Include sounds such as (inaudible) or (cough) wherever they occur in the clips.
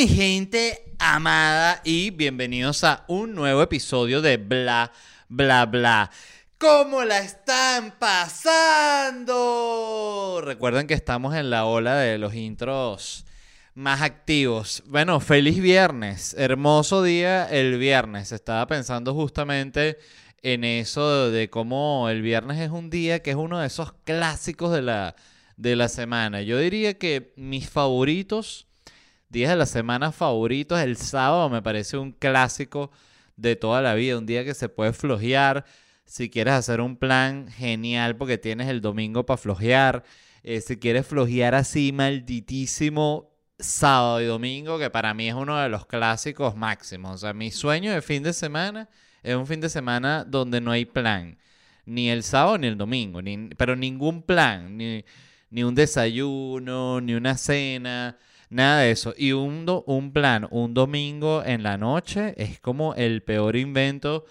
mi gente amada y bienvenidos a un nuevo episodio de Bla, Bla, Bla. ¿Cómo la están pasando? Recuerden que estamos en la ola de los intros más activos. Bueno, feliz viernes, hermoso día el viernes. Estaba pensando justamente en eso de cómo el viernes es un día que es uno de esos clásicos de la, de la semana. Yo diría que mis favoritos días de la semana favoritos, el sábado me parece un clásico de toda la vida, un día que se puede flojear. Si quieres hacer un plan genial porque tienes el domingo para flojear. Eh, si quieres flojear así malditísimo sábado y domingo, que para mí es uno de los clásicos máximos. O sea, mi sueño de fin de semana es un fin de semana donde no hay plan. Ni el sábado ni el domingo. Ni, pero ningún plan. Ni, ni un desayuno, ni una cena. Nada de eso. Y un, un plan, un domingo en la noche, es como el peor invento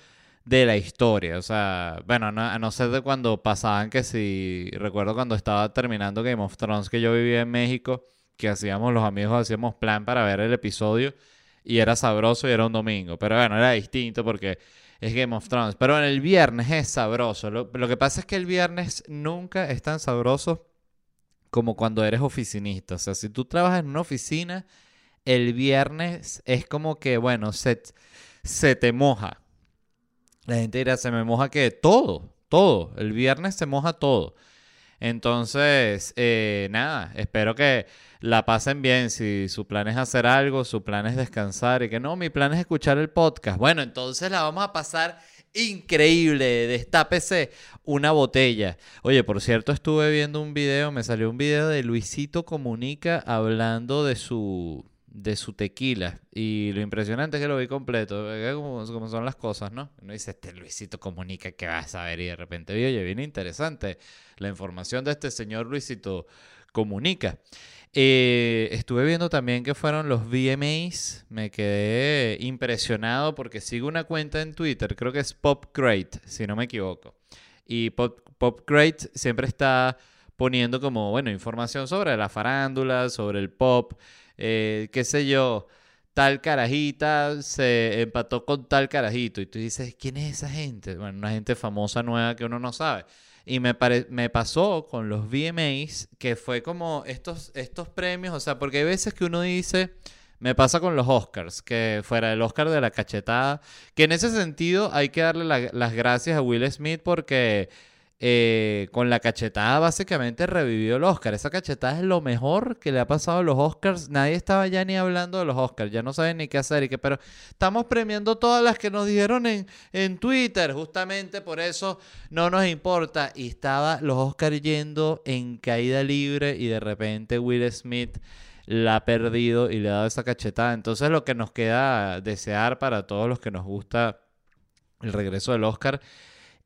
de la historia. O sea, bueno, a no ser de cuando pasaban que si, recuerdo cuando estaba terminando Game of Thrones, que yo vivía en México, que hacíamos los amigos, hacíamos plan para ver el episodio y era sabroso y era un domingo. Pero bueno, era distinto porque es Game of Thrones. Pero en el viernes es sabroso. Lo que pasa es que el viernes nunca es tan sabroso como cuando eres oficinista. O sea, si tú trabajas en una oficina, el viernes es como que, bueno, se, se te moja. La gente dirá, se me moja que todo, todo. El viernes se moja todo. Entonces, eh, nada, espero que la pasen bien. Si su plan es hacer algo, su plan es descansar y que no, mi plan es escuchar el podcast. Bueno, entonces la vamos a pasar increíble. Destápese una botella. Oye, por cierto, estuve viendo un video, me salió un video de Luisito Comunica hablando de su de su tequila. Y lo impresionante es que lo vi completo. Como, son las cosas, ¿no? Uno dice, este Luisito comunica que vas a ver. Y de repente vi, oye, viene interesante la información de este señor Luisito comunica. Eh, estuve viendo también que fueron los VMAs. Me quedé impresionado porque sigo una cuenta en Twitter, creo que es Pop Great, si no me equivoco. Y Pop, siempre está poniendo como, bueno, información sobre la farándula, sobre el pop, eh, qué sé yo. Tal carajita se empató con tal carajito. Y tú dices, ¿quién es esa gente? Bueno, una gente famosa nueva que uno no sabe. Y me, me pasó con los VMAs que fue como estos, estos premios, o sea, porque hay veces que uno dice, me pasa con los Oscars, que fuera el Oscar de la cachetada, que en ese sentido hay que darle las gracias a Will Smith porque eh, con la cachetada básicamente revivió el Oscar. Esa cachetada es lo mejor que le ha pasado a los Oscars. Nadie estaba ya ni hablando de los Oscars, ya no saben ni qué hacer. Y que, pero estamos premiando todas las que nos dijeron en, en Twitter, justamente por eso no nos importa. Y estaba los Oscars yendo en caída libre y de repente Will Smith la ha perdido y le ha dado esa cachetada. Entonces lo que nos queda desear para todos los que nos gusta el regreso del Oscar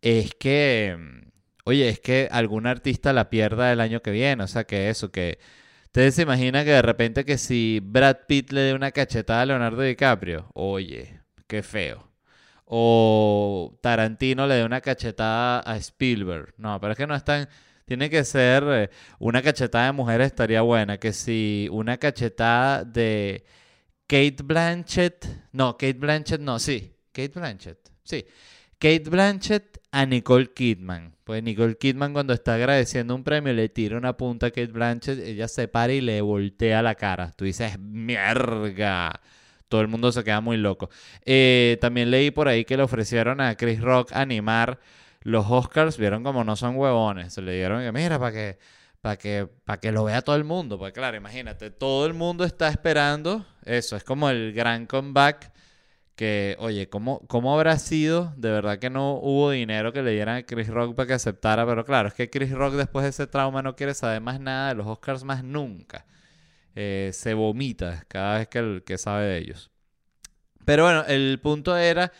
es que oye, es que algún artista la pierda el año que viene, o sea, que eso, que ustedes se imaginan que de repente que si Brad Pitt le dé una cachetada a Leonardo DiCaprio, oye, qué feo. O Tarantino le dé una cachetada a Spielberg. No, pero es que no están... Tiene que ser eh, una cachetada de mujeres estaría buena. Que si una cachetada de Kate Blanchett. No, Kate Blanchett no, sí. Kate Blanchett. Sí. Kate Blanchett a Nicole Kidman. Pues Nicole Kidman cuando está agradeciendo un premio le tira una punta a Kate Blanchett, ella se para y le voltea la cara. Tú dices, mierda. Todo el mundo se queda muy loco. Eh, también leí por ahí que le ofrecieron a Chris Rock animar los Oscars. Vieron como no son huevones. Se le dieron que, mira, para que, que, para que lo vea todo el mundo. Pues claro, imagínate, todo el mundo está esperando eso. Es como el gran comeback que, oye, ¿cómo, ¿cómo habrá sido? De verdad que no hubo dinero que le dieran a Chris Rock para que aceptara, pero claro, es que Chris Rock después de ese trauma no quiere saber más nada de los Oscars más nunca. Eh, se vomita cada vez que, que sabe de ellos. Pero bueno, el punto era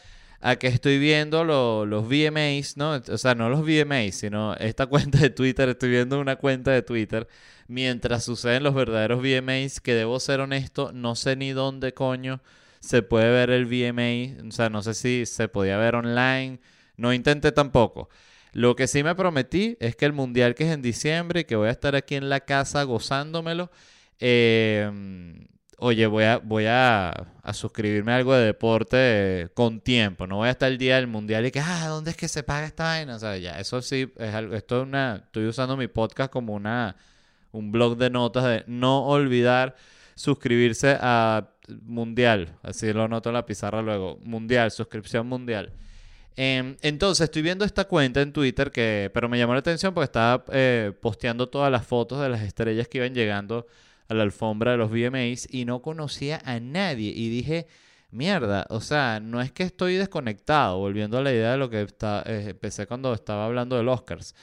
a que estoy viendo los VMAs, ¿no? O sea, no los VMAs, sino esta (laughs) cuenta de Twitter, estoy viendo una cuenta de Twitter mientras suceden los verdaderos VMAs, que debo ser honesto, no sé ni dónde coño se puede ver el VMA. O sea, no sé si se podía ver online. No intenté tampoco. Lo que sí me prometí es que el mundial que es en diciembre y que voy a estar aquí en la casa gozándomelo, em, oye, voy a, voy a, suscribirme a algo de deporte con tiempo. No voy a estar el día del mundial y que, ah, ¿dónde es que se paga esta vaina? O sea, ya, eso sí, es algo, esto es una, estoy usando mi podcast como una, un blog de notas de no olvidar suscribirse a mundial. Así lo noto en la pizarra luego. Mundial, suscripción mundial. Em, entonces estoy viendo esta cuenta en Twitter que, pero me llamó la atención porque estaba eh, posteando todas las fotos de las estrellas que iban llegando a la alfombra de los VMAs y no conocía a nadie y dije, mierda, o sea, no es que estoy desconectado, volviendo a la idea de lo que está, eh, empecé cuando estaba hablando del Oscars,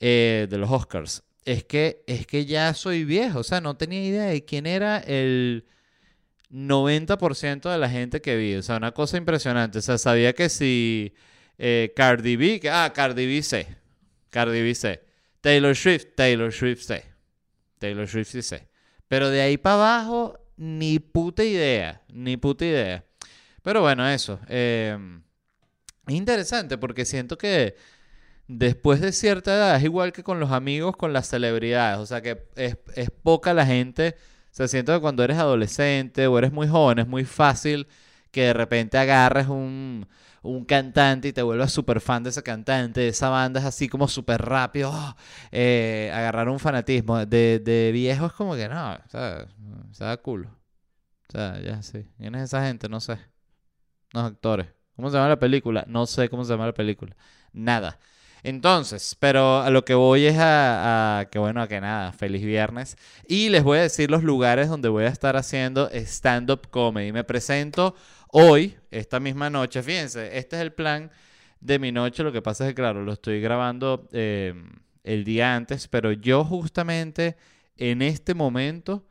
eh, de los Oscars, es que, es que ya soy viejo, o sea, no tenía idea de quién era el 90% de la gente que vi, o sea, una cosa impresionante, o sea, sabía que si eh, Cardi B, que, ah, Cardi B sé, Cardi B sé, Taylor Swift, Taylor Swift sé, Taylor Swift sí sé. Pero de ahí para abajo, ni puta idea, ni puta idea. Pero bueno, eso. Eh, es interesante porque siento que después de cierta edad es igual que con los amigos, con las celebridades. O sea que es poca la gente. Sea, siento que cuando eres adolescente o eres muy joven es muy fácil que de repente agarres un, un cantante y te vuelvas súper fan de ese cantante, esa banda es así como súper rápido, oh, eh, agarrar un fanatismo. De, de viejo es como que no, o sea, se da culo. O sea, ya sí. ¿Quién es esa gente? No sé. Los actores. ¿Cómo se llama la película? No sé cómo se llama la película. Nada. Entonces, pero a lo que voy es a, que bueno, a que nada, feliz viernes. Y les voy a decir los lugares donde voy a estar haciendo stand-up comedy. Me presento Hoy, esta misma noche, fíjense, este es el plan de mi noche. Lo que pasa es que, claro, lo estoy grabando eh, el día antes, pero yo justamente en este momento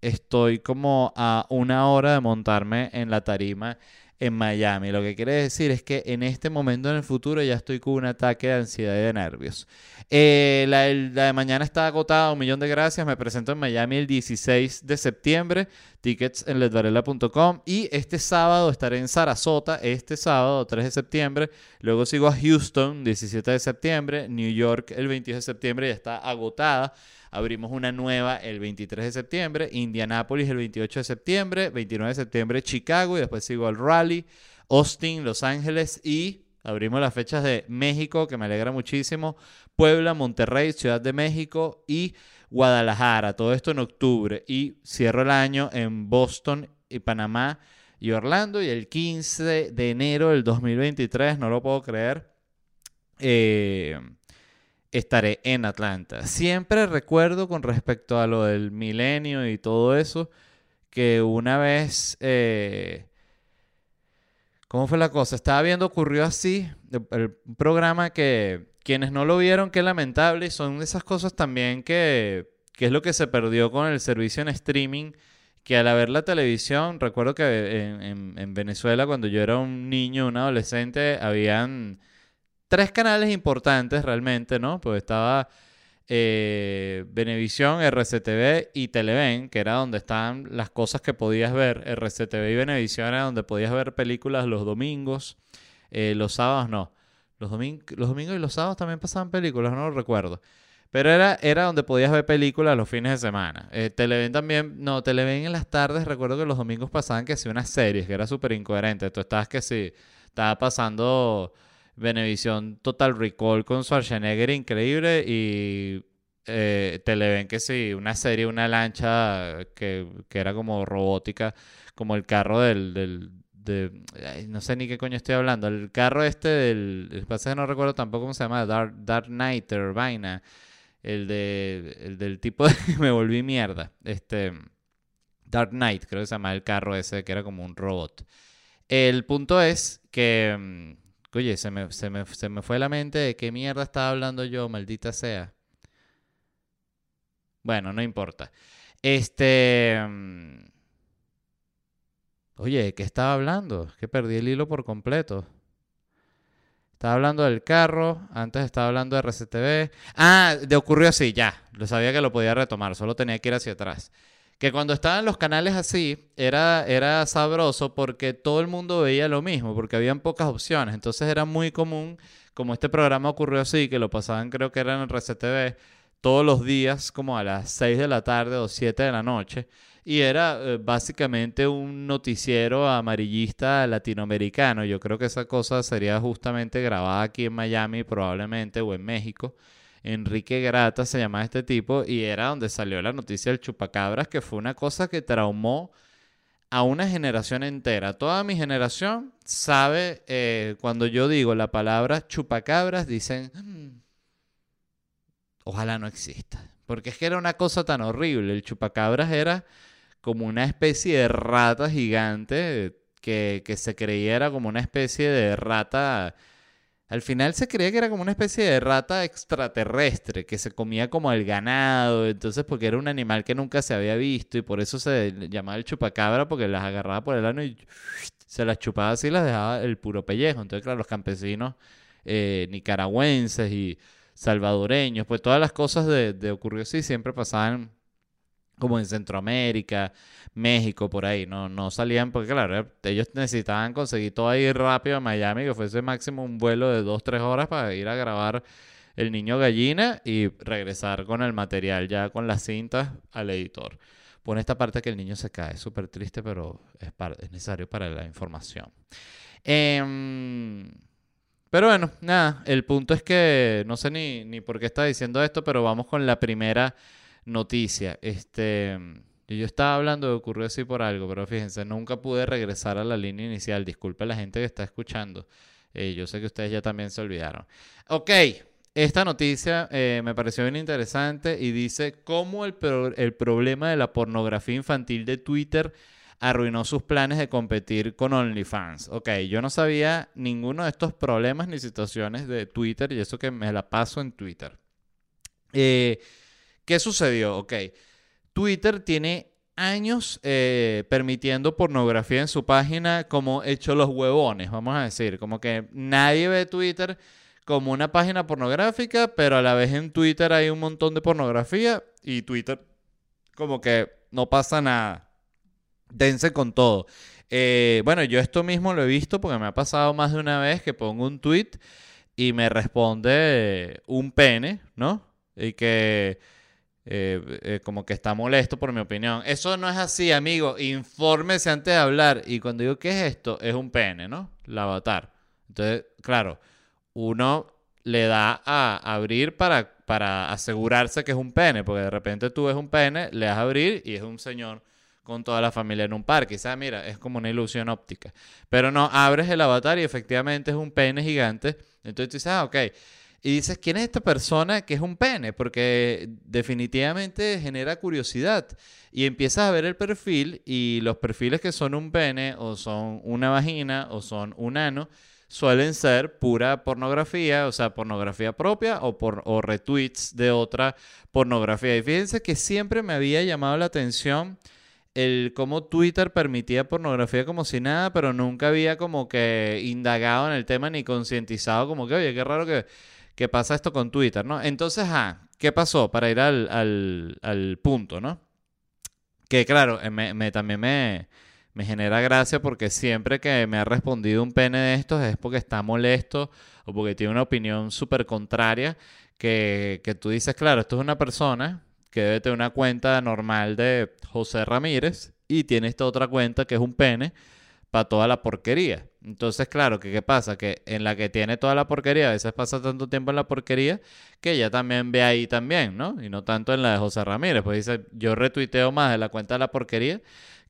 estoy como a una hora de montarme en la tarima en Miami. Lo que quiere decir es que en este momento en el futuro ya estoy con un ataque de ansiedad y de nervios. Eh, la, de mañana está agotada, un millón de gracias. Me presento en Miami el 16 de septiembre. Tickets en ledvarela.com. Y este sábado estaré en Sarasota, este sábado 3 de septiembre. Luego sigo a Houston, 17 de septiembre. New York el 22 de septiembre, ya está agotada. Abrimos una nueva el 23 de septiembre, Indianápolis el 28 de septiembre, 29 de septiembre Chicago y después sigo al Rally, Austin, Los Ángeles y abrimos las fechas de México, que me alegra muchísimo, Puebla, Monterrey, Ciudad de México y Guadalajara. Todo esto en octubre y cierro el año en Boston y Panamá y Orlando y el 15 de enero del 2023, no lo puedo creer. Eh, estaré en Atlanta. Siempre recuerdo con respecto a lo del milenio y todo eso, que una vez... Eh, ¿Cómo fue la cosa? Estaba viendo, ocurrió así, el programa que quienes no lo vieron, qué lamentable, y son esas cosas también que, que es lo que se perdió con el servicio en streaming, que al ver la televisión, recuerdo que en Venezuela, cuando yo era un niño, un adolescente, habían tres canales importantes realmente, ¿no? Pues estaba eh, RCTV y Televen, que era donde estaban las cosas que podías ver. RCTV y Venevisión era donde podías ver películas los domingos, eh, los sábados no. Los, los domingos y los sábados también pasaban películas, no lo recuerdo. Pero era, era donde podías ver películas los fines de semana. Eh, Televen también, no, Televen en las tardes, recuerdo que los domingos pasaban que sí unas series, que era súper incoherente. Tú estabas que sí, estaba pasando Venevisión Total Recall con Schwarzenegger increíble y eh, Televen que sí, una serie, una lancha que, era como robótica, como el carro del... del de, no sé ni qué coño estoy hablando. El carro este del... El pasa que no recuerdo tampoco cómo se llama. Dark, Dark Knight, Vaina. El, de, el del tipo (laughs) de... me volví mierda. Este... Dark Knight, creo que se llama el carro ese, que era como un robot. El punto es que mm, Oye, se me, se me, se me fue la mente de qué mierda estaba hablando yo, maldita sea. Bueno, no importa. Este... Mm, oye, ¿qué estaba hablando? Que perdí el hilo por completo. Estaba hablando del carro, antes estaba hablando de RCTV. Ah, de ocurrió así, ya. Lo sabía que lo podía retomar, solo tenía que ir hacia atrás que cuando estaban los canales así era, era sabroso porque todo el mundo veía lo mismo, porque habían pocas opciones. Entonces era muy común, como este programa ocurrió así, que lo pasaban creo que era en el RCTV todos los días como a las 6 de la tarde o 7 de la noche. y era eh, básicamente un noticiero amarillista latinoamericano. Yo creo que esa cosa sería justamente grabada aquí en Miami probablemente o en México. Enrique Grata se llamaba este tipo y era donde salió la noticia del chupacabras, que fue una cosa que traumó a una generación entera. Toda mi generación sabe, eh, cuando yo digo la palabra chupacabras, dicen, mm, ojalá no exista. Porque es que era una cosa tan horrible. El chupacabras era como una especie de rata gigante que, que se creyera como una especie de rata al final se creía que era como una especie de rata extraterrestre que se comía como el ganado, entonces porque era un animal que nunca se había visto y por eso se llamaba el chupacabra porque las agarraba por el ano y se las chupaba así y las dejaba el puro pellejo. Entonces, claro, los campesinos eh, nicaragüenses y salvadoreños, pues todas las cosas de, de ocurrió así siempre pasaban como en Centroamérica, México, por ahí. No, no salían porque, claro, ellos necesitaban conseguir todo ahí rápido a Miami, que fuese máximo un vuelo de 2-3 horas para ir a grabar El Niño Gallina y regresar con el material ya con las cintas al editor. Pone esta parte que el niño se cae, súper triste, pero es, es, necesario para la información. Em, pero bueno, nada, el punto es que no sé ni, ni por qué está diciendo esto, pero vamos con la primera noticia. Este, yo estaba hablando de ocurrió así por algo, pero fíjense, nunca pude regresar a la línea inicial. Disculpe a la gente que está escuchando. Eh, yo sé que ustedes ya también se olvidaron. Ok, esta noticia eh, me pareció bien interesante y dice cómo el, el problema de la pornografía infantil de Twitter arruinó sus planes de competir con OnlyFans. Ok, yo no sabía ninguno de estos problemas ni situaciones de Twitter y eso que me la paso en Twitter. Eh, ¿Qué sucedió? Ok, Twitter tiene años eh, permitiendo pornografía en su página como hecho los huevones, vamos a decir. Como que nadie ve Twitter como una página pornográfica, pero a la vez en Twitter hay un montón de pornografía y Twitter como que no pasa nada. Dense con todo. Eh, bueno, yo esto mismo lo he visto porque me ha pasado más de una vez que pongo un tweet y me responde un pene, ¿no? Y que eh, eh, como que está molesto por mi opinión. Eso no es así, amigo. Infórmese antes de hablar. Y cuando digo, ¿qué es esto? Es un pene, ¿no? El avatar. Entonces, claro, uno le da a abrir para, para asegurarse que es un pene, porque de repente tú ves un pene, le das a abrir y es un señor con toda la familia en un parque. Quizás, mira, es como una ilusión óptica. Pero no, abres el avatar y efectivamente es un pene gigante. Entonces tú dices, ah, ok y dices, ¿quién es esta persona que es un pene? Porque definitivamente genera curiosidad. Y empiezas a ver el perfil y los perfiles que son un pene o son una vagina o son un ano suelen ser pura pornografía, o sea, pornografía propia o, o retweets de otra pornografía. Y fíjense que siempre me había llamado la atención el cómo Twitter permitía pornografía como si nada, pero nunca había como que indagado en el tema ni concientizado como que, oye, qué raro que que pasa esto con Twitter, ¿no? Entonces, ah, ¿qué pasó? Para ir al, punto, ¿no? Que claro, eh, me, también me, me genera gracia porque siempre que me ha respondido un pene de estos es porque está molesto o porque tiene una opinión súper contraria que, que tú dices, claro, esto es una persona que debe tener una cuenta normal de José Ramírez y tiene esta otra cuenta que es un pene para toda la porquería. Entonces, claro, ¿qué pasa? Que en la que tiene toda la porquería, a veces pasa tanto tiempo en la porquería que ella también ve ahí también, ¿no? Y no tanto en la de José Ramírez. Pues dice, yo retuiteo más de la cuenta de la porquería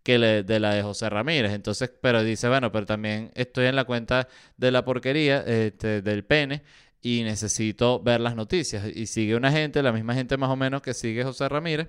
que de la de José Ramírez. Entonces, pero dice, bueno, pero también estoy en la cuenta de la porquería, este, del pene, y necesito ver las noticias. Y sigue una gente, la misma gente más o menos que sigue José Ramírez.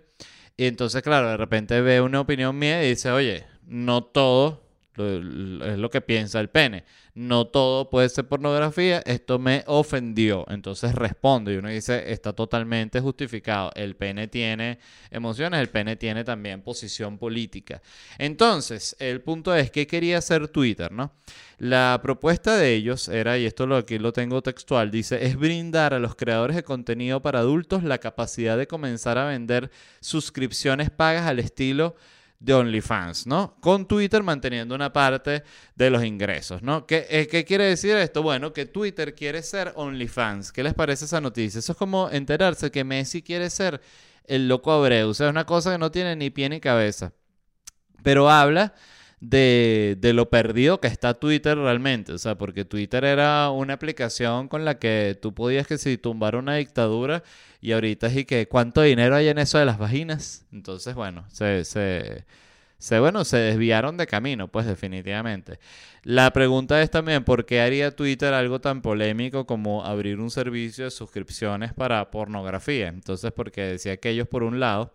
Y entonces, claro, de repente ve una opinión mía y dice, oye, no todo es lo que piensa el pene. No todo puede ser pornografía, esto me ofendió. Entonces responde y uno dice, está totalmente justificado. El pene tiene emociones, el pene tiene también posición política. Entonces, el punto es, ¿qué quería hacer Twitter? ¿no? La propuesta de ellos era, y esto lo, aquí lo tengo textual, dice, es brindar a los creadores de contenido para adultos la capacidad de comenzar a vender suscripciones pagas al estilo de OnlyFans, ¿no? Con Twitter manteniendo una parte de los ingresos, ¿no? ¿Qué, eh, ¿Qué, quiere decir esto? Bueno, que Twitter quiere ser OnlyFans. ¿Qué les parece esa noticia? Eso es como enterarse que Messi quiere ser el loco Abreu. O sea, es una cosa que no tiene ni pie ni cabeza. Pero habla de, de, lo perdido que está Twitter realmente. O sea, porque Twitter era una aplicación con la que tú podías que si tumbar una dictadura y ahorita es y que cuánto dinero hay en eso de las vaginas. Entonces, bueno, se, se, se, bueno, se desviaron de camino, pues definitivamente. La pregunta es también, ¿por qué haría Twitter algo tan polémico como abrir un servicio de suscripciones para pornografía? Entonces, porque decía que ellos, por un lado,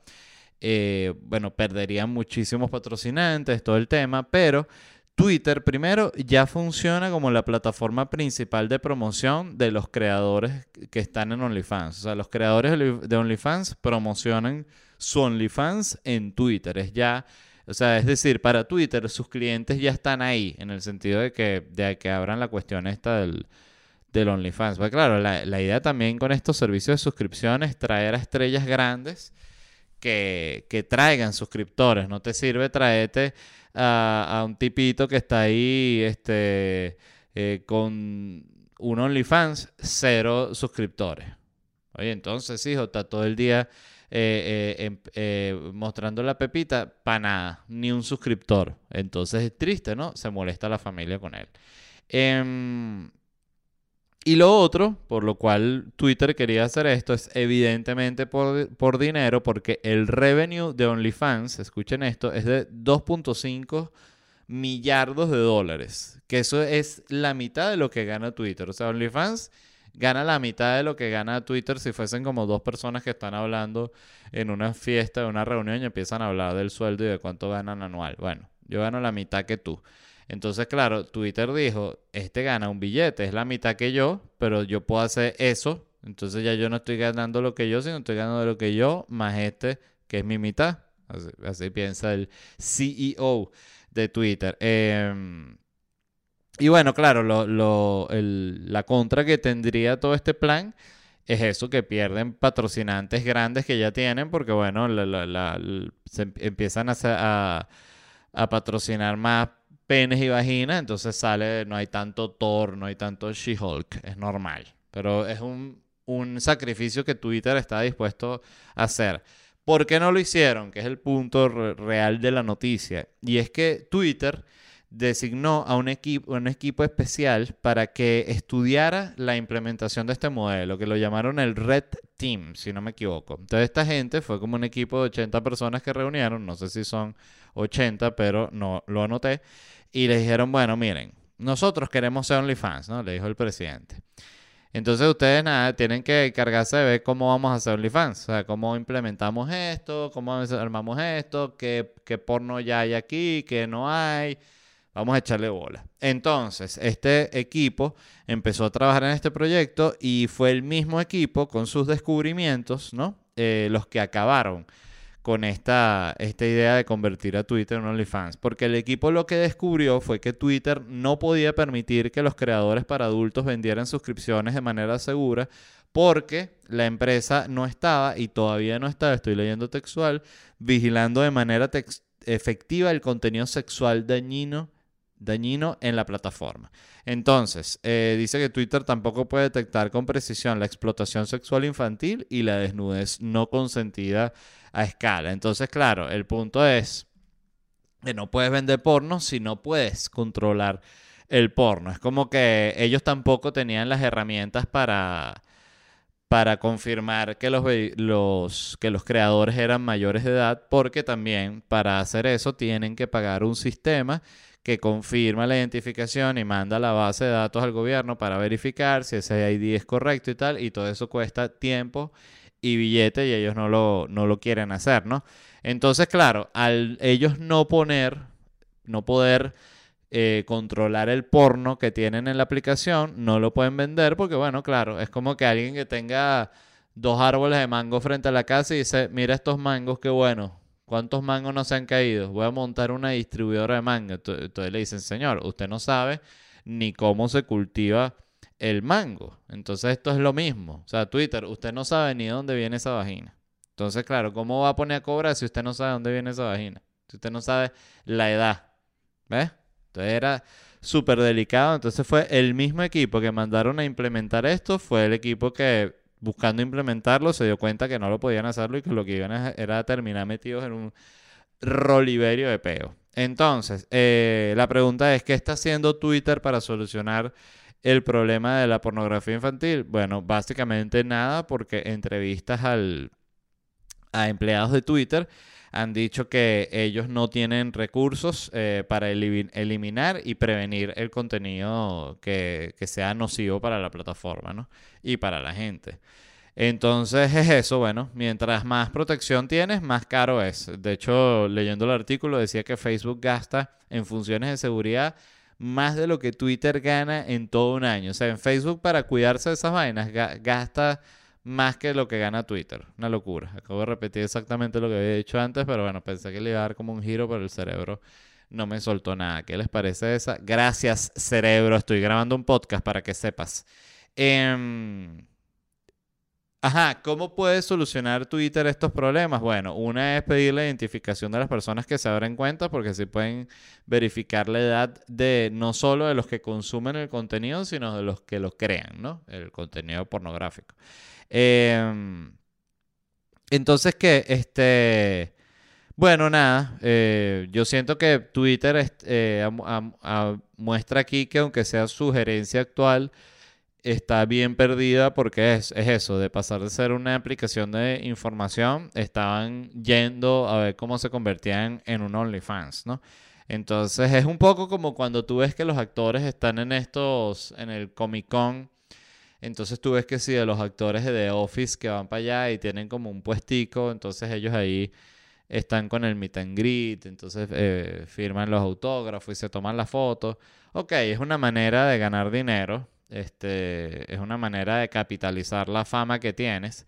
eh, bueno, perderían muchísimos patrocinantes, todo el tema, pero Twitter primero ya funciona como la plataforma principal de promoción de los creadores que están en OnlyFans. O sea, los creadores de OnlyFans promocionan su OnlyFans en Twitter. Es ya, o sea, es decir, para Twitter sus clientes ya están ahí, en el sentido de que, de que abran la cuestión esta del, del OnlyFans. Pues claro, la, la idea también con estos servicios de suscripción es traer a estrellas grandes que, traigan suscriptores. No te sirve traerte a, un tipito que está ahí este, eh, con un OnlyFans, cero suscriptores. Oye, entonces, hijo, está todo el día eh, eh, em, mostrando la pepita, para nada, ni un suscriptor. Entonces es triste, ¿no? Se molesta la familia con él. Y lo otro, por lo cual Twitter quería hacer esto, es evidentemente por, dinero, porque el revenue de OnlyFans, escuchen esto, es de 2.5 millardos de dólares, que eso es la mitad de lo que gana Twitter. O sea, OnlyFans gana la mitad de lo que gana Twitter si fuesen como dos personas que están hablando en una fiesta, en una reunión y empiezan a hablar del sueldo y de cuánto ganan anual. Bueno, yo gano la mitad que tú. Entonces, claro, Twitter dijo, este gana un billete, es la mitad que yo, pero yo puedo hacer eso. Entonces ya yo no estoy ganando lo que yo, sino estoy ganando lo que yo, más este, que es mi mitad. Así, piensa el CEO de Twitter. Em, y bueno, claro, la contra que tendría todo este plan es eso, que pierden patrocinantes grandes que ya tienen, porque bueno, se empiezan a, a patrocinar más penes y vaginas, entonces sale, no hay tanto Thor, no hay tanto She-Hulk, es normal. Pero es un, sacrificio que Twitter está dispuesto a hacer. ¿Por qué no lo hicieron? Que es el punto real de la noticia. Y es que Twitter designó a un equipo, un equipo especial para que estudiara la implementación de este modelo, que lo llamaron el Red Team, si no me equivoco. Entonces esta gente fue como un equipo de 80 personas que reunieron, no sé si son 80, pero no lo anoté y le dijeron, bueno, miren, nosotros queremos ser OnlyFans, ¿no? Le dijo el presidente. Entonces ustedes nada, tienen que encargarse de ver cómo vamos a hacer OnlyFans, o sea, cómo implementamos esto, cómo armamos esto, qué, qué porno ya hay aquí, qué no hay. Vamos a echarle bola. Entonces, este equipo empezó a trabajar en este proyecto y fue el mismo equipo con sus descubrimientos, ¿no? Eh, los que acabaron con esta, esta idea de convertir a Twitter en OnlyFans. Porque el equipo lo que descubrió fue que Twitter no podía permitir que los creadores para adultos vendieran suscripciones de manera segura porque la empresa no estaba y todavía no está, estoy leyendo textual, vigilando de manera efectiva el contenido sexual dañino dañino en la plataforma. Entonces, eh, dice que Twitter tampoco puede detectar con precisión la explotación sexual infantil y la desnudez no consentida a escala. Entonces, claro, el punto es que no puedes vender porno si no puedes controlar el porno. Es como que ellos tampoco tenían las herramientas para, para confirmar que los, los, que los creadores eran mayores de edad, porque también para hacer eso tienen que pagar un sistema que confirma la identificación y manda la base de datos al gobierno para verificar si ese ID es correcto y tal, y todo eso cuesta tiempo y billete y ellos no lo, no lo quieren hacer, ¿no? Entonces, claro, al ellos no poner, no poder eh, controlar el porno que tienen en la aplicación, no lo pueden vender porque, bueno, claro, es como que alguien que tenga dos árboles de mango frente a la casa y dice, mira estos mangos, qué bueno, ¿cuántos mangos no se han caído? Voy a montar una distribuidora de mango. Entonces le dicen, señor, usted no sabe ni cómo se cultiva el mango. Entonces esto es lo mismo. O sea, Twitter, usted no sabe ni dónde viene esa vagina. Entonces, claro, ¿cómo va a poner a cobrar si usted no sabe dónde viene esa vagina? Si usted no sabe la edad. ¿Ves? Entonces era súper delicado. Entonces fue el mismo equipo que mandaron a implementar esto, fue el equipo que buscando implementarlo se dio cuenta que no lo podían hacerlo y que lo que iban a era terminar metidos en un roliverio de peo. Entonces, eh, la pregunta es, ¿qué está haciendo Twitter para solucionar el problema de la pornografía infantil? Bueno, básicamente nada, porque entrevistas al, a empleados de Twitter han dicho que ellos no tienen recursos eh, para eliminar y prevenir el contenido que, que, sea nocivo para la plataforma ¿no? y para la gente. Entonces es eso, bueno, mientras más protección tienes, más caro es. De hecho, leyendo el artículo decía que Facebook gasta en funciones de seguridad más de lo que Twitter gana en todo un año. O sea, en Facebook para cuidarse de esas vainas gasta más que lo que gana Twitter. Una locura. Acabo de repetir exactamente lo que había dicho antes, pero bueno, pensé que le iba a dar como un giro, pero el cerebro no me soltó nada. ¿Qué les parece esa? Gracias, cerebro. Estoy grabando un podcast para que sepas. Eh, Ajá, ¿cómo puede solucionar Twitter estos problemas? Bueno, una es pedir la identificación de las personas que se abren cuentas, porque así pueden verificar la edad de no solo de los que consumen el contenido, sino de los que lo crean, ¿no? El contenido pornográfico. Em, entonces, ¿qué? Este. Bueno, nada, eh, yo siento que Twitter eh, muestra aquí que aunque sea sugerencia actual, está bien perdida porque es, eso, de pasar de ser una aplicación de información, estaban yendo a ver cómo se convertían en un OnlyFans, ¿no? Entonces es un poco como cuando tú ves que los actores están en estos, en el Comic Con, entonces tú ves que sí, de los actores de The Office que van para allá y tienen como un puestico, entonces ellos ahí están con el meet and greet, entonces eh, firman los autógrafos y se toman la foto. Ok, es una manera de ganar dinero, este, es una manera de capitalizar la fama que tienes.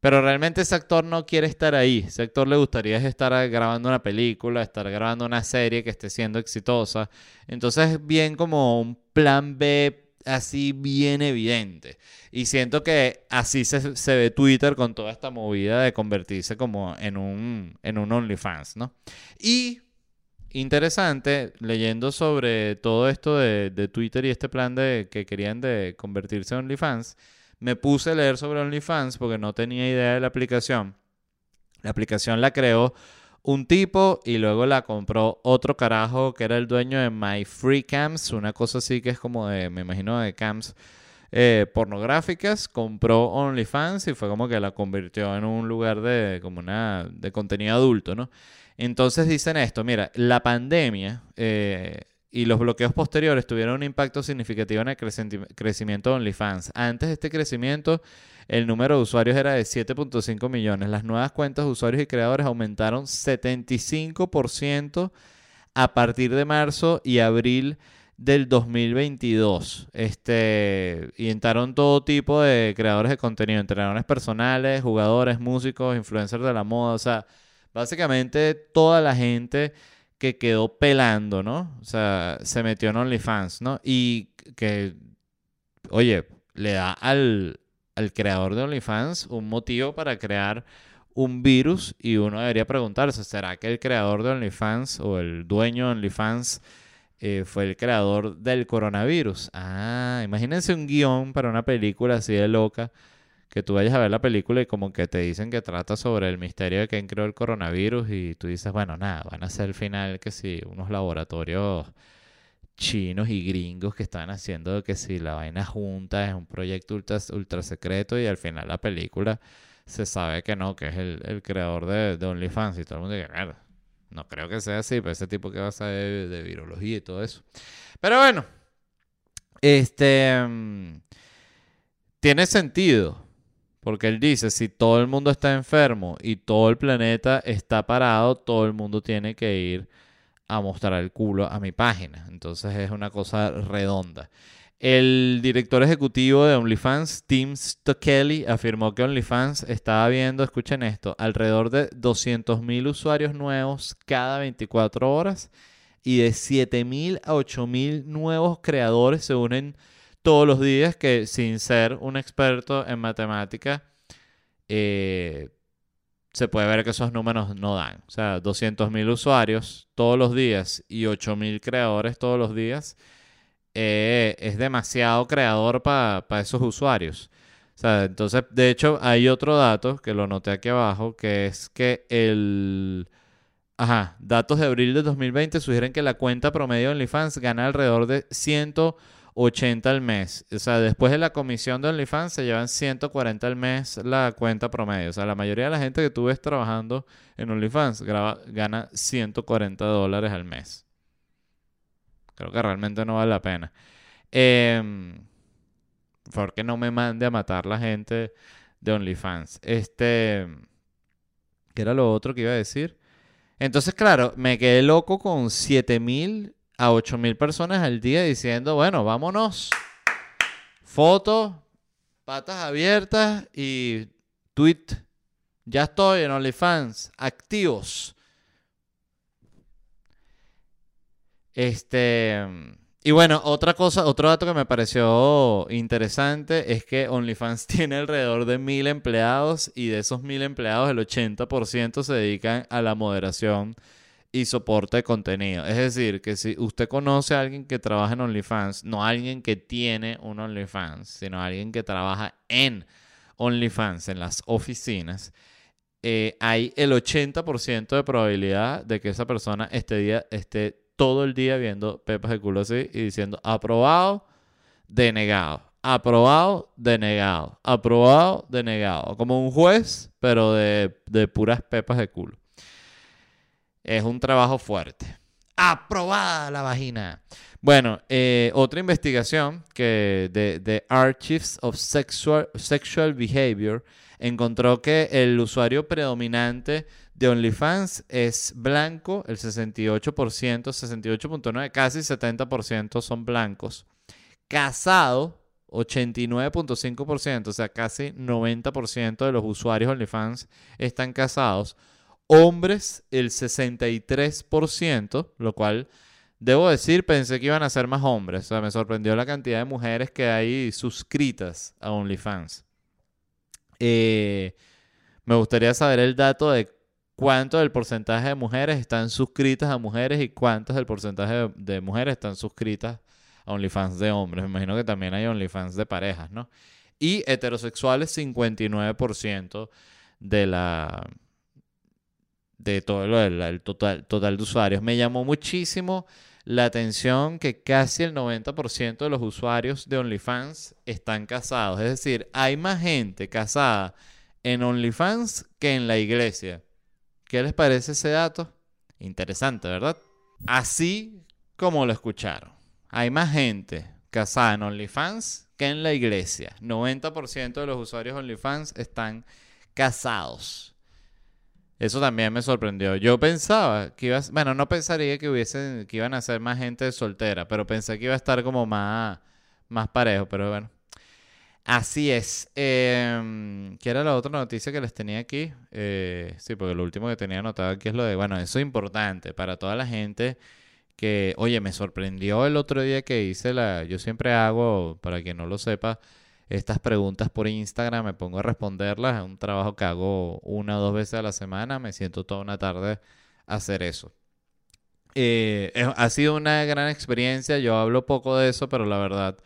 Pero realmente ese actor no quiere estar ahí. Ese actor le gustaría estar grabando una película, estar grabando una serie que esté siendo exitosa. Entonces es bien como un plan B así bien evidente. Y siento que así se, se, ve Twitter con toda esta movida de convertirse como en un, en un OnlyFans, ¿no? Y interesante leyendo sobre todo esto de, Twitter y este plan de que querían de convertirse en OnlyFans. Me puse a leer sobre OnlyFans porque no tenía idea de la aplicación. La aplicación la creó un tipo y luego la compró otro carajo que era el dueño de My Free Cams, una cosa así que es como de, me imagino, de cams eh, pornográficas. Compró OnlyFans y fue como que la convirtió en un lugar de, como una, de contenido adulto, ¿no? Entonces dicen esto, mira, la pandemia eh, y los bloqueos posteriores tuvieron un impacto significativo en el crecimiento de OnlyFans. Antes de este crecimiento, el número de usuarios era de 7.5 millones. Las nuevas cuentas de usuarios y creadores aumentaron 75% a partir de marzo y abril del 2022. Este, y entraron todo tipo de creadores de contenido, entrenadores personales, jugadores, músicos, influencers de la moda, o sea, Básicamente toda la gente que quedó pelando, ¿no? O sea, se metió en OnlyFans, ¿no? Y que, oye, le da al, al creador de OnlyFans un motivo para crear un virus y uno debería preguntarse, ¿será que el creador de OnlyFans o el dueño de OnlyFans eh, fue el creador del coronavirus? Ah, imagínense un guion para una película así de loca que tú vayas a ver la película y como que te dicen que trata sobre el misterio de quién creó el coronavirus y tú dices, bueno, nada, van a ser el final que si unos laboratorios chinos y gringos que están haciendo que si la vaina junta es un proyecto ultra, ultra secreto y al final la película se sabe que no, que es el, creador de, de, OnlyFans y todo el mundo dice, mierda, no creo que sea así, pero ese tipo que va a saber de virología y todo eso. Pero bueno, este... Mm, tiene sentido porque él dice, si todo el mundo está enfermo y todo el planeta está parado, todo el mundo tiene que ir a mostrar el culo a mi página. Entonces es una cosa redonda. El director ejecutivo de OnlyFans, Tim Stokely, afirmó que OnlyFans estaba viendo, escuchen esto, alrededor de 200.000 usuarios nuevos cada 24 horas y de 7.000 a 8.000 nuevos creadores se unen todos los días que sin ser un experto en matemática, eh, se puede ver que esos números no dan. O sea, 200.000 usuarios todos los días y 8.000 creadores todos los días eh, es demasiado creador para esos usuarios. O sea, entonces, de hecho, hay otro dato que lo noté aquí abajo, que es que el Ajá, datos de abril de 2020 sugieren que la cuenta promedio de OnlyFans gana alrededor de 180 al mes. O sea, después de la comisión de OnlyFans se llevan 140 al mes la cuenta promedio. O sea, la mayoría de la gente que tú ves trabajando en OnlyFans gana 140 dólares al mes. Creo que realmente no vale la pena. Eh, por que no me mande a matar la gente de OnlyFans. Este. ¿Qué era lo otro que iba a decir? Entonces, claro, me quedé loco con 7000 a 8000 personas al día diciendo, bueno, vámonos. Foto, patas abiertas y tweet. Ya estoy en OnlyFans, activos. Este. Y bueno, otra cosa, otro dato que me pareció interesante es que OnlyFans (laughs) tiene alrededor de mil empleados y de esos mil empleados el 80% se dedican a la moderación y soporte de contenido. Es decir, que si usted conoce a alguien que trabaja en OnlyFans, no alguien que tiene un OnlyFans, sino alguien que trabaja en OnlyFans, en las oficinas, eh, hay el 80% de probabilidad de que esa persona este día esté todo el día viendo pepas de culo así y diciendo aprobado, denegado, aprobado, denegado, aprobado, denegado. Como un juez, pero de, puras pepas de culo. Es un trabajo fuerte. Aprobada la vagina. Bueno, eh, otra investigación que de, Archives of Sexual, Sexual Behavior encontró que el usuario predominante de OnlyFans es blanco, el 68%, 68.9, casi 70% son blancos. Casado, 89.5%, o sea, casi 90% de los usuarios OnlyFans están casados. Hombres, el 63%, lo cual debo decir, pensé que iban a ser más hombres. O sea, me sorprendió la cantidad de mujeres que hay suscritas a OnlyFans. Eh, me gustaría saber el dato de cuánto del porcentaje de mujeres están suscritas a mujeres y cuántos del porcentaje de, mujeres están suscritas a OnlyFans de hombres. Me imagino que también hay OnlyFans de parejas, ¿no? Y heterosexuales, 59% de la de todo lo del total, total de usuarios. Me llamó muchísimo la atención que casi el 90% de los usuarios de OnlyFans están casados. Es decir, hay más gente casada en OnlyFans que en la iglesia. ¿Qué les parece ese dato? Interesante, ¿verdad? Así como lo escucharon. Hay más gente casada en OnlyFans que en la iglesia. 90% de los usuarios OnlyFans están casados. Eso también me sorprendió. Yo pensaba que iba a, bueno, no pensaría que hubiesen que iban a ser más gente soltera, pero pensé que iba a estar como más más parejo, pero bueno, Así es. Eh, ¿Qué era la otra noticia que les tenía aquí? Eh, sí, porque lo último que tenía anotado aquí es lo de, bueno, eso es importante para toda la gente que, oye, me sorprendió el otro día que hice la, yo siempre hago, para quien no lo sepa, estas preguntas por Instagram, me pongo a responderlas, es un trabajo que hago una o dos veces a la semana, me siento toda una tarde a hacer eso. Eh, ha sido una gran experiencia, yo hablo poco de eso, pero la verdad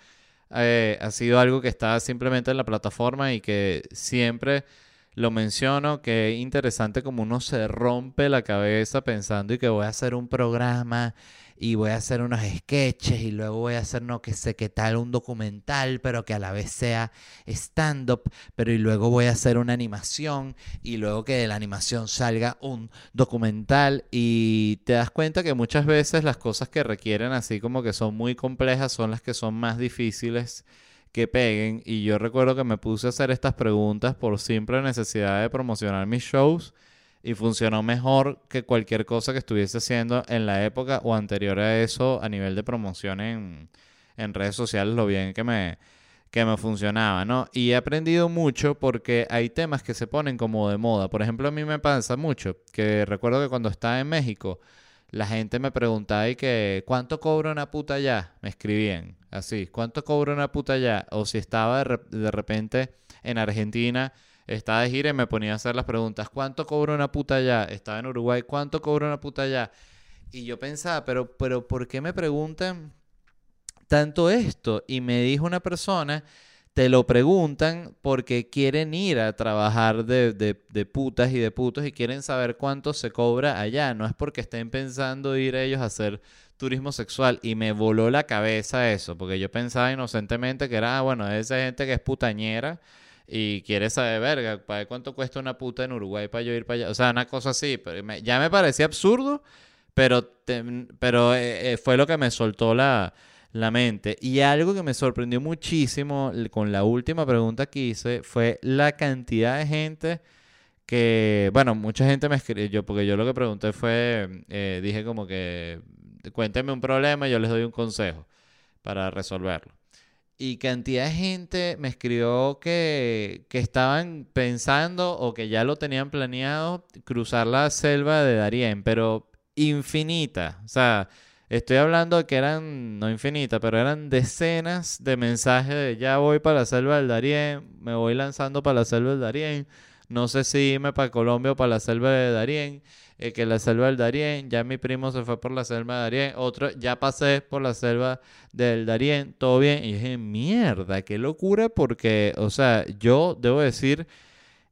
eh, ha sido algo que está simplemente en la plataforma y que siempre lo menciono, que es interesante como uno se rompe la cabeza pensando y que voy a hacer un programa y voy a hacer unos sketches y luego voy a hacer no sé qué tal un documental, pero que a la vez sea stand-up, pero y luego voy a hacer una animación y luego que de la animación salga un documental. Y te das cuenta que muchas veces las cosas que requieren así como que son muy complejas son las que son más difíciles que peguen y yo recuerdo que me puse a hacer estas preguntas por simple necesidad de promocionar mis shows y funcionó mejor que cualquier cosa que estuviese haciendo en la época o anterior a eso a nivel de promoción en, redes sociales, lo bien que me, que me funcionaba, ¿no? Y he aprendido mucho porque hay temas que se ponen como de moda. Por ejemplo, a mí me pasa mucho que recuerdo que cuando estaba en México, la gente me preguntaba y que ¿cuánto cobra una puta allá? Me escribían así, ¿cuánto cobra una puta allá? O si estaba de, de repente en Argentina estaba de gira y me ponía a hacer las preguntas, ¿cuánto cobra una puta allá? Estaba en Uruguay, ¿cuánto cobra una puta allá? Y yo pensaba, pero, pero ¿por qué me preguntan tanto esto? Y me dijo una persona, te lo preguntan porque quieren ir a trabajar de, de, putas y de putos y quieren saber cuánto se cobra allá. No es porque estén pensando ir ellos a hacer turismo sexual. Y me voló la cabeza eso, porque yo pensaba inocentemente que era, ah, bueno, esa gente que es putañera y quiere saber, verga, ¿para cuánto cuesta una puta en Uruguay para yo ir para allá? O sea, una cosa así. Pero ya me parecía absurdo, pero, pero eh, eh, fue lo que me soltó la la mente. Y algo que me sorprendió muchísimo con la última pregunta que hice fue la cantidad de gente que, bueno, mucha gente me escribió, porque yo lo que pregunté fue, eh, dije como que, cuéntenme un problema y yo les doy un consejo para resolverlo. Y cantidad de gente me escribió que, que estaban pensando o que ya lo tenían planeado cruzar la selva de Darién, pero infinita. O sea, Estoy hablando de que eran, no infinitas, pero eran decenas de mensajes de ya voy para la selva del Darién, me voy lanzando para la selva del Darién, no sé si irme para Colombia o para la selva de Darién, eh, que la selva del Darién, ya mi primo se fue por la selva de Darién, otro, ya pasé por la selva del Darién, todo bien, y dije, mierda, qué locura, porque, o sea, yo debo decir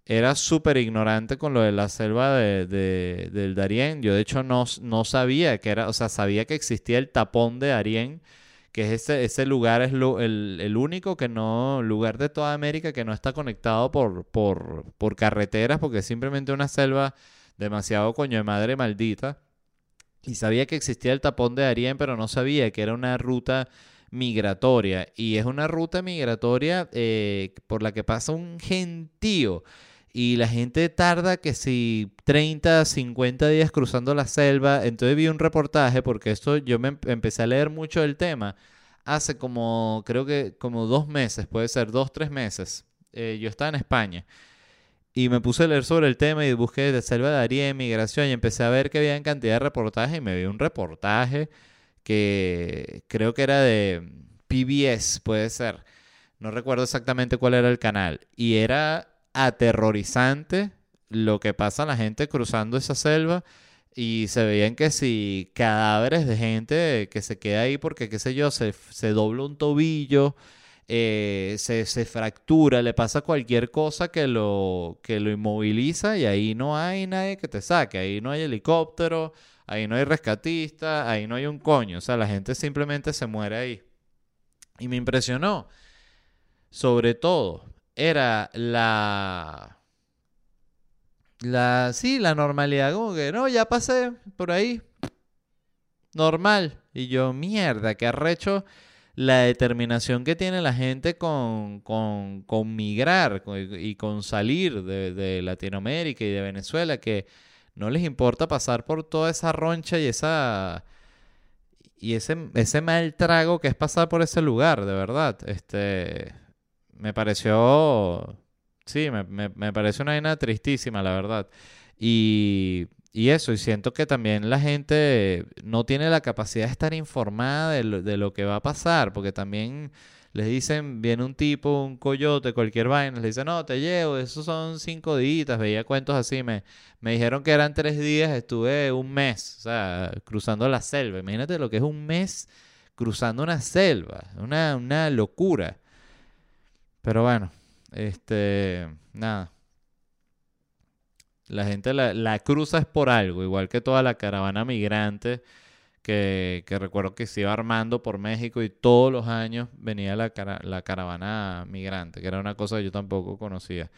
era súper ignorante con lo de la selva de, del Darién. Yo de hecho no, no, sabía que era, o sea, sabía que existía el tapón de Darién, que es ese, ese lugar, es el, el, único que no, lugar de toda América que no está conectado por, por, por carreteras, porque es simplemente una selva demasiado coño de madre maldita. Y sabía que existía el tapón de Darién, pero no sabía que era una ruta migratoria. Y es una ruta migratoria eh, por la que pasa un gentío y la gente tarda que si 30, 50 días cruzando la selva. Entonces vi un reportaje porque esto yo me empecé a leer mucho del tema hace como, creo que como dos meses, puede ser dos, tres meses. Eh, yo estaba en España y me puse a leer sobre el tema y busqué de selva de Arién, migración y empecé a ver que había cantidad de reportajes y me vi un reportaje que creo que era de PBS, puede ser. No recuerdo exactamente cuál era el canal. Y era aterrorizante lo que pasa a la gente cruzando esa selva y se veían que si cadáveres de gente que se queda ahí porque, qué sé yo, se, se dobla un tobillo, eh, se, se, fractura, le pasa cualquier cosa que lo, que lo inmoviliza y ahí no hay nadie que te saque, ahí no hay helicóptero, ahí no hay rescatista, ahí no hay un coño, o sea, la gente simplemente se muere ahí. Y me impresionó, sobre todo, era la... La, sí, la normalidad, como que, no, ya pasé por ahí, normal. Y yo, mierda, que arrecho la determinación que tiene la gente con, con, con migrar y con salir de, de, Latinoamérica y de Venezuela, que no les importa pasar por toda esa roncha y esa y ese, ese mal trago que es pasar por ese lugar, de verdad. Este, me pareció, sí, me, me, me pareció una vaina tristísima, la verdad. Y, y, eso, y siento que también la gente no tiene la capacidad de estar informada de lo, de lo que va a pasar, porque también les dicen, viene un tipo, un coyote, cualquier vaina, les dicen, no, te llevo, esos son cinco días, veía cuentos así, me, me dijeron que eran tres días, estuve un mes, o sea, cruzando la selva, imagínate lo que es un mes cruzando una selva, una, una locura. Pero bueno, este, nada. La gente la, cruza es por algo, igual que toda la caravana migrante que, recuerdo que se iba armando por México y todos los años venía la, la caravana migrante, que era una cosa que yo tampoco conocía.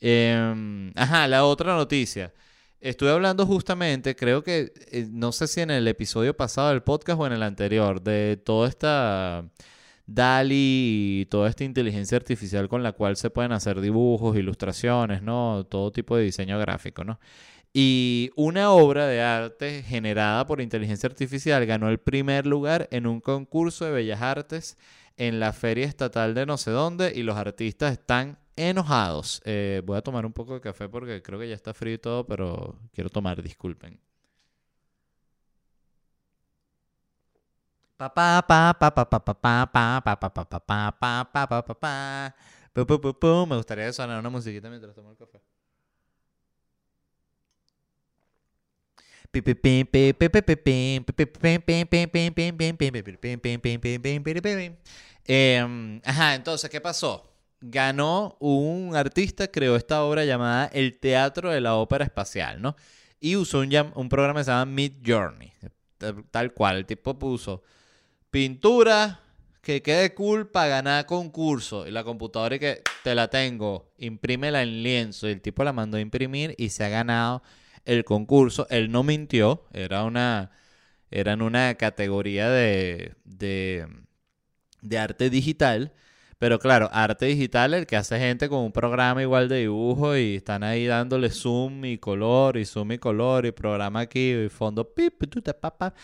Em, ajá, la otra noticia. Estuve hablando justamente, creo que, eh, no sé si en el episodio pasado del podcast o en el anterior, de toda esta DALI y toda esta inteligencia artificial con la cual se pueden hacer dibujos, ilustraciones, ¿no? Todo tipo de diseño gráfico, ¿no? Y una obra de arte generada por inteligencia artificial ganó el primer lugar en un concurso de bellas artes en la feria estatal de no sé dónde y los artistas están enojados. Eh, voy a tomar un poco de café porque creo que ya está frío y todo, pero quiero tomar, disculpen. Pa pa pa pa pa pa pa pa pa pa pa pa pa pa pa pa pa pa pa Me gustaría sonar una musiquita mientras tomo el café. ajá, entonces, ¿qué pasó? ganó un artista, creó esta obra llamada El Teatro de la Ópera Espacial, ¿no? Y usó un, un programa que se llama Mid Journey, tal cual. El tipo puso pintura que quede cool para ganar concurso. Y la computadora y que te la tengo, imprímela en lienzo. Y el tipo la mandó a imprimir y se ha ganado el concurso. Él no mintió, era una, era en una categoría de, de, de arte digital. Pero claro, arte digital, el que hace gente con un programa igual de dibujo y están ahí dándole zoom y color y zoom y color y programa aquí y fondo pip, papá,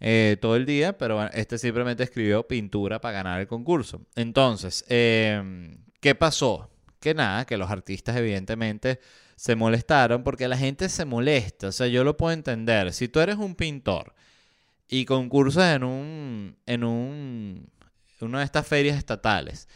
eh, todo el día. Pero bueno, este simplemente escribió pintura para ganar el concurso. Entonces, em, ¿qué pasó? Que nada, que los artistas evidentemente se molestaron porque la gente se molesta. O sea, yo lo puedo entender. Si tú eres un pintor y concursas en un, en un, una de estas ferias estatales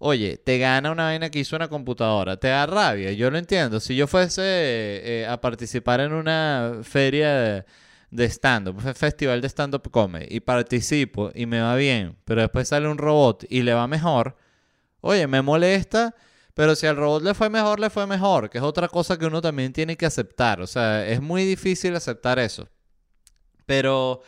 Oye, te gana una vaina que hizo una computadora, te da rabia, yo lo entiendo. Si yo fuese eh, a participar en una feria de, stand-up, festival de stand-up comedy, y participo y me va bien, pero después sale un robot y le va mejor, oye, me molesta, pero si al robot le fue mejor, le fue mejor, que es otra cosa que uno también tiene que aceptar. O sea, es muy difícil aceptar eso. Pero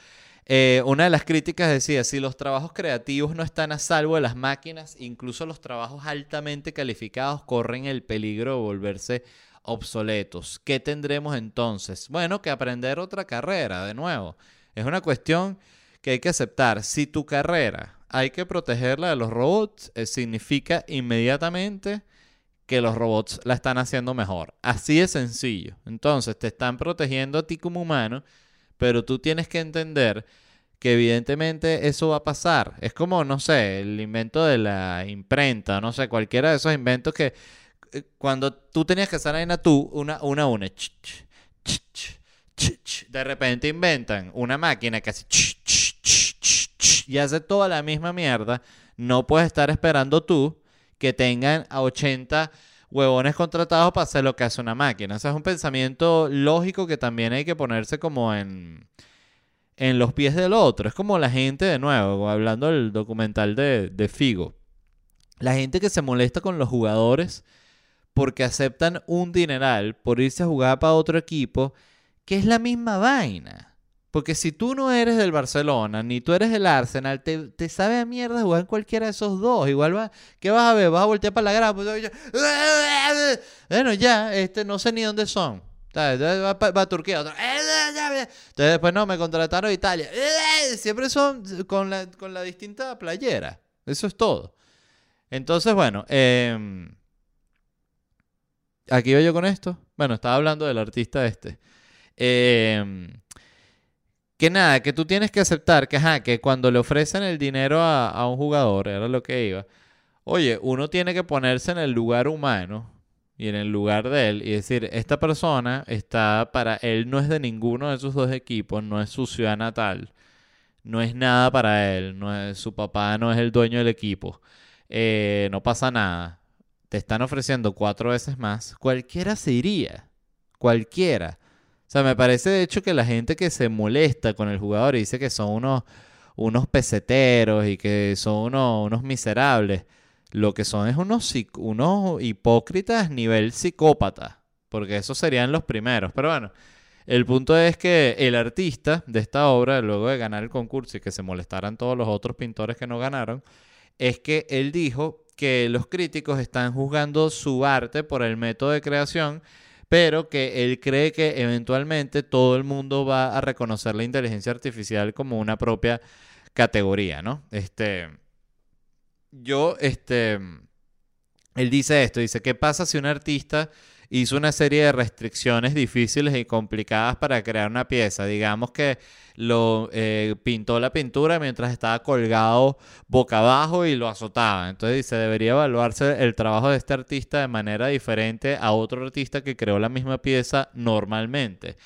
eh, una de las críticas decía, si los trabajos creativos no están a salvo de las máquinas, incluso los trabajos altamente calificados corren el peligro de volverse obsoletos. ¿Qué tendremos entonces? Bueno, que aprender otra carrera, de nuevo. Es una cuestión que hay que aceptar. Si tu carrera hay que protegerla de los robots, eh, significa inmediatamente que los robots la están haciendo mejor. Así de sencillo. Entonces, te están protegiendo a ti como humano pero tú tienes que entender que evidentemente eso va a pasar. Es como, no sé, el invento de la imprenta, no sé, cualquiera de esos inventos que eh, cuando tú tenías que hacer una tú, una, una, una, de repente inventan una máquina que hace y hace toda la misma mierda. No puedes estar esperando tú que tengan a 80 huevones contratados para hacer lo que hace una máquina. O sea, es un pensamiento lógico que también hay que ponerse como en, en los pies del otro. Es como la gente, de nuevo, hablando del documental de, de Figo. La gente que se molesta con los jugadores porque aceptan un dineral por irse a jugar para otro equipo, que es la misma vaina. Porque si tú no eres del Barcelona, ni tú eres del Arsenal, te, sabe a mierda jugar en cualquiera de esos dos. Igual va, ¿qué vas a ver? ¿Vas a voltear para la grada? Pues, (laughs) bueno, ya, este, no sé ni dónde son. Va, a Turquía, (laughs) Entonces después no, me contrataron a Italia. (laughs) Siempre son con la, con la distinta playera. Eso es todo. Entonces, bueno, em, aquí voy yo con esto. Bueno, estaba hablando del artista este. Eh, que nada, que tú tienes que aceptar que, cuando le ofrecen el dinero a, un jugador, era lo que iba, oye, uno tiene que ponerse en el lugar humano y en el lugar de él y decir, esta persona está para él, no es de ninguno de esos dos equipos, no es su ciudad natal, no es nada para él, no es, su papá no es el dueño del equipo, eh, no pasa nada, te están ofreciendo cuatro veces más, cualquiera se iría, cualquiera. O sea, me parece de hecho que la gente que se molesta con el jugador y dice que son unos, unos peseteros y que son unos, unos miserables, lo que son es unos, unos hipócritas nivel psicópata, porque esos serían los primeros. Pero bueno, el punto es que el artista de esta obra, luego de ganar el concurso y que se molestaran todos los otros pintores que no ganaron, es que él dijo que los críticos están juzgando su arte por el método de creación pero que él cree que eventualmente todo el mundo va a reconocer la inteligencia artificial como una propia categoría, ¿no? Este, yo, este, él dice esto, dice, ¿qué pasa si un artista hizo una serie de restricciones difíciles y complicadas para crear una pieza. Digamos que lo eh, pintó la pintura mientras estaba colgado boca abajo y lo azotaba. Entonces dice, debería evaluarse el trabajo de este artista de manera diferente a otro artista que creó la misma pieza normalmente.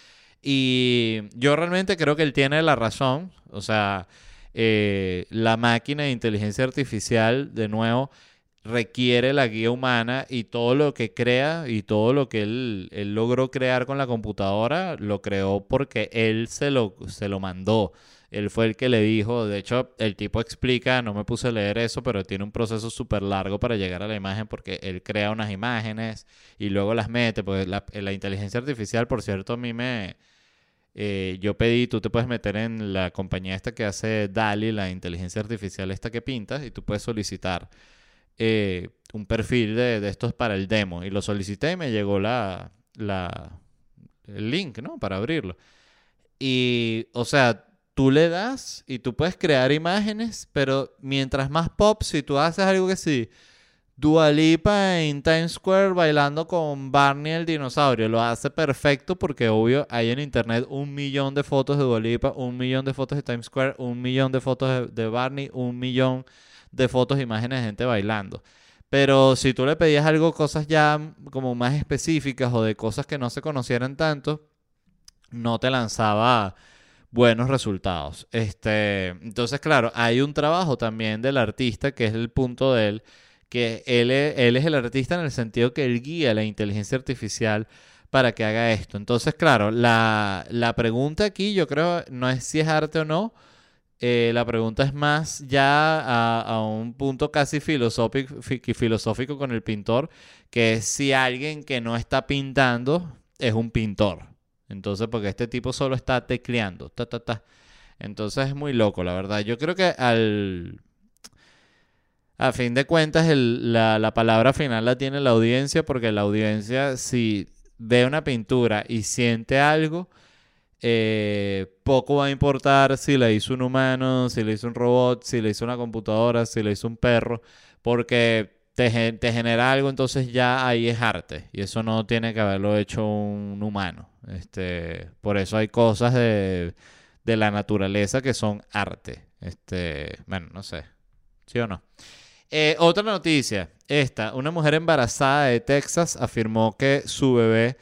Y yo realmente creo que él tiene la razón. O sea, eh, la máquina de inteligencia artificial, de nuevo, requiere la guía humana y todo lo que crea y todo lo que él, logró crear con la computadora lo creó porque él se lo, se lo mandó. Él fue el que le dijo, de hecho, el tipo explica, no me puse a leer eso, pero tiene un proceso súper largo para llegar a la imagen porque él crea unas imágenes y luego las mete. Pues la, la inteligencia artificial, por cierto, a mí me... Eh, yo pedí, tú te puedes meter en la compañía esta que hace DALI, la inteligencia artificial esta que pintas, y tú puedes solicitar eh, un perfil de, de, estos para el demo. Y lo solicité y me llegó la, la, el link, ¿no? Para abrirlo. Y, o sea, tú le das y tú puedes crear imágenes, pero mientras más pop, si tú haces algo que sí, Dualipa en Times Square bailando con Barney el dinosaurio, lo hace perfecto porque obvio hay en internet un millón de fotos de Dualipa, un millón de fotos de Times Square, un millón de fotos de, Barney, un millón de fotos, imágenes de gente bailando. Pero si tú le pedías algo, cosas ya como más específicas o de cosas que no se conocieran tanto, no te lanzaba buenos resultados. Este, entonces, claro, hay un trabajo también del artista, que es el punto de él, que él es, él es el artista en el sentido que él guía la inteligencia artificial para que haga esto. Entonces, claro, la, pregunta aquí yo creo no es si es arte o no, eh, la pregunta es más ya a, un punto casi filosófico, con el pintor, que es si alguien que no está pintando es un pintor. Entonces, porque este tipo solo está tecleando. Ta, ta, ta. Entonces es muy loco, la verdad. Yo creo que al... A fin de cuentas, la, palabra final la tiene la audiencia, porque la audiencia, si ve una pintura y siente algo, eh, poco va a importar si la hizo un humano, si la hizo un robot, si la hizo una computadora, si la hizo un perro, porque te, genera algo, entonces ya ahí es arte. Y eso no tiene que haberlo hecho un humano. Este, por eso hay cosas de, la naturaleza que son arte. Este, bueno, no sé. ¿Sí o no? Eh, otra noticia. Esta, una mujer embarazada de Texas afirmó que su bebé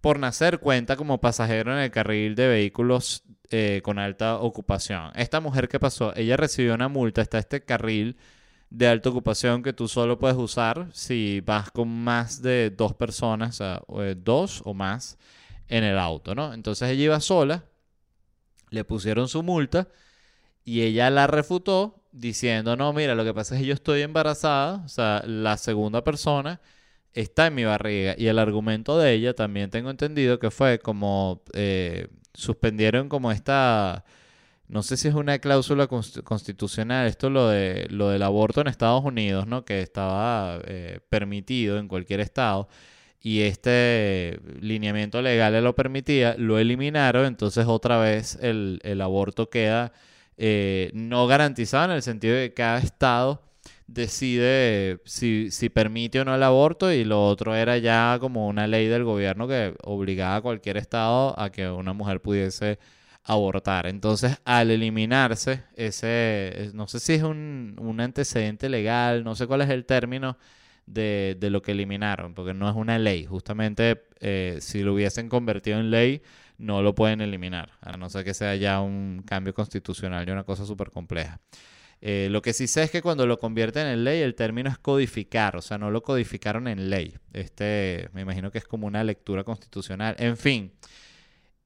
por nacer cuenta como pasajero en el carril de vehículos eh, con alta ocupación. Esta mujer, ¿qué pasó? Ella recibió una multa. Está este carril de alta ocupación que tú solo puedes usar si vas con más de dos personas, o sea, dos o más en el auto, ¿no? Entonces ella iba sola, le pusieron su multa y ella la refutó diciendo, no, mira, lo que pasa es que yo estoy embarazada, o sea, la segunda persona está en mi barriga. Y el argumento de ella también tengo entendido que fue como eh, suspendieron como esta, no sé si es una cláusula constitucional, esto lo, de, lo del aborto en Estados Unidos, ¿no? Que estaba eh, permitido en cualquier estado y este lineamiento legal lo permitía, lo eliminaron, entonces otra vez el, aborto queda eh, no garantizado en el sentido de que cada estado decide si, si, permite o no el aborto y lo otro era ya como una ley del gobierno que obligaba a cualquier estado a que una mujer pudiese abortar. Entonces, al eliminarse ese, no sé si es un, un antecedente legal, no sé cuál es el término, de, lo que eliminaron, porque no es una ley. Justamente eh, si lo hubiesen convertido en ley, no lo pueden eliminar, a no ser que sea ya un cambio constitucional y una cosa súper compleja. Eh, lo que sí sé es que cuando lo convierten en ley, el término es codificar, o sea, no lo codificaron en ley. Este, me imagino que es como una lectura constitucional. En fin,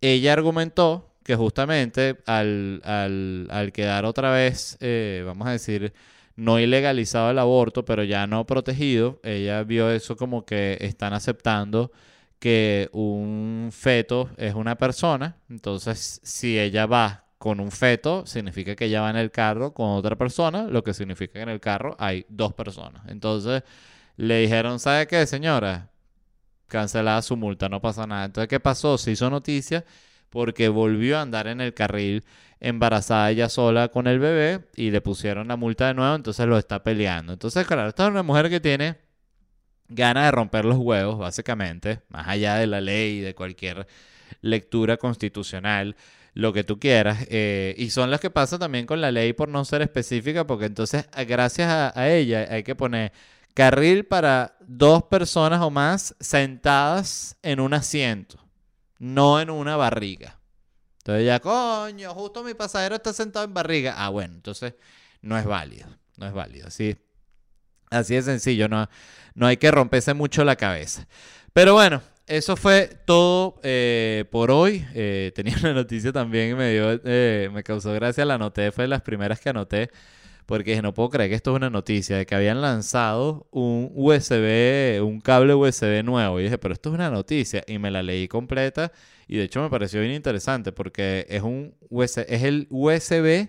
ella argumentó que justamente al, al, quedar otra vez, eh, vamos a decir, no ilegalizado el aborto, pero ya no protegido, ella vio eso como que están aceptando que un feto es una persona, entonces si ella va con un feto, significa que ella va en el carro con otra persona, lo que significa que en el carro hay dos personas. Entonces le dijeron, ¿sabe qué, señora? Cancelada su multa, no pasa nada. Entonces, ¿qué pasó? Se hizo noticia porque volvió a andar en el carril embarazada ella sola con el bebé y le pusieron la multa de nuevo, entonces lo está peleando. Entonces, claro, esta es una mujer que tiene ganas de romper los huevos, básicamente, más allá de la ley y de cualquier lectura constitucional, lo que tú quieras. Eh, y son las que pasa también con la ley por no ser específica, porque entonces, gracias a, ella, hay que poner carril para dos personas o más sentadas en un asiento no en una barriga. Entonces ya, coño, justo mi pasajero está sentado en barriga. Ah, bueno, entonces no es válido. No es válido. Así, así de sencillo. No, no hay que romperse mucho la cabeza. Pero bueno, eso fue todo eh, por hoy. Eh, tenía una noticia también y me dio, eh, me causó gracia. La anoté, fue de las primeras que anoté. Porque dije, no puedo creer que esto es una noticia de que habían lanzado un USB, un cable USB nuevo. Y dije, pero esto es una noticia. Y me la leí completa. Y de hecho me pareció bien interesante porque es un USB, es el USB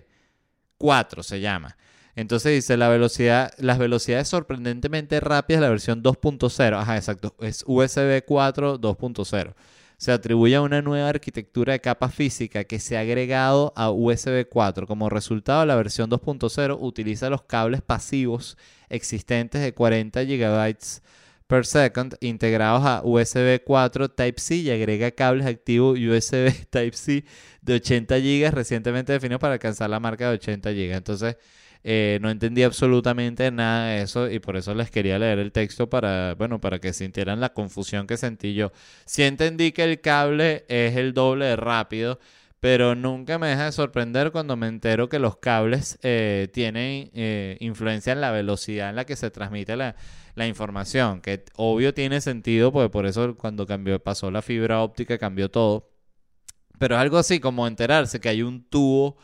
4 se llama. Entonces dice la velocidad, las velocidades sorprendentemente rápidas de la versión 2.0. Ajá, exacto. Es USB 4 2.0. Se atribuye a una nueva arquitectura de capa física que se ha agregado a USB 4. Como resultado, la versión 2.0 utiliza los cables pasivos existentes de 40 GB per second integrados a USB 4 Type-C y agrega cables activos USB Type-C de 80 GB recientemente definidos para alcanzar la marca de 80 GB. Entonces, eh, no entendí absolutamente nada de eso y por eso les quería leer el texto para, bueno, para que sintieran la confusión que sentí yo. Sí entendí que el cable es el doble de rápido, pero nunca me deja de sorprender cuando me entero que los cables eh, tienen eh, influencia en la velocidad en la que se transmite la, la información, que obvio tiene sentido, porque por eso cuando cambió, pasó la fibra óptica cambió todo. Pero es algo así como enterarse que hay un tubo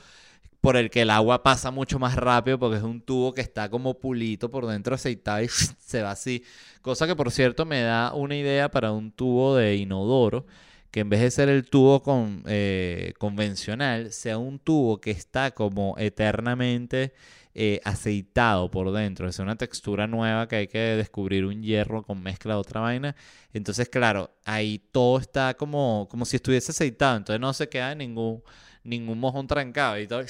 por el que el agua pasa mucho más rápido porque es un tubo que está como pulito por dentro aceitado y (laughs) se va así. Cosa que por cierto me da una idea para un tubo de inodoro que en vez de ser el tubo con, eh, convencional, sea un tubo que está como eternamente eh, aceitado por dentro. Es una textura nueva que hay que descubrir un hierro con mezcla de otra vaina. Entonces, claro, ahí todo está como, como si estuviese aceitado. Entonces no se queda ningún ningún mojón trancado y todo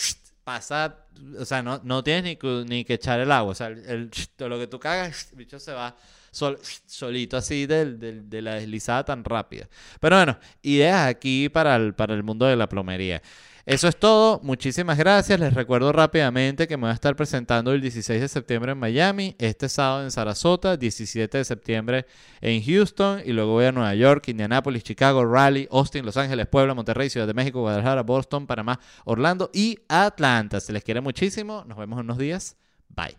pasa, o sea, no, no tienes ni, ni que echar el agua, o sea, el, lo que tú cagas, el bicho se va sol, solito así de, de, la deslizada tan rápida. Pero bueno, ideas aquí para el, para el mundo de la plomería. Eso es todo. Muchísimas gracias. Les recuerdo rápidamente que me voy a estar presentando el 16 de septiembre en Miami, este sábado en Sarasota, 17 de septiembre en Houston y luego voy a Nueva York, Indianapolis, Chicago, Raleigh, Austin, Los Ángeles, Puebla, Monterrey, Ciudad de México, Guadalajara, Boston, Panamá, Orlando y Atlanta. Se les quiere muchísimo. Nos vemos en unos días. Bye.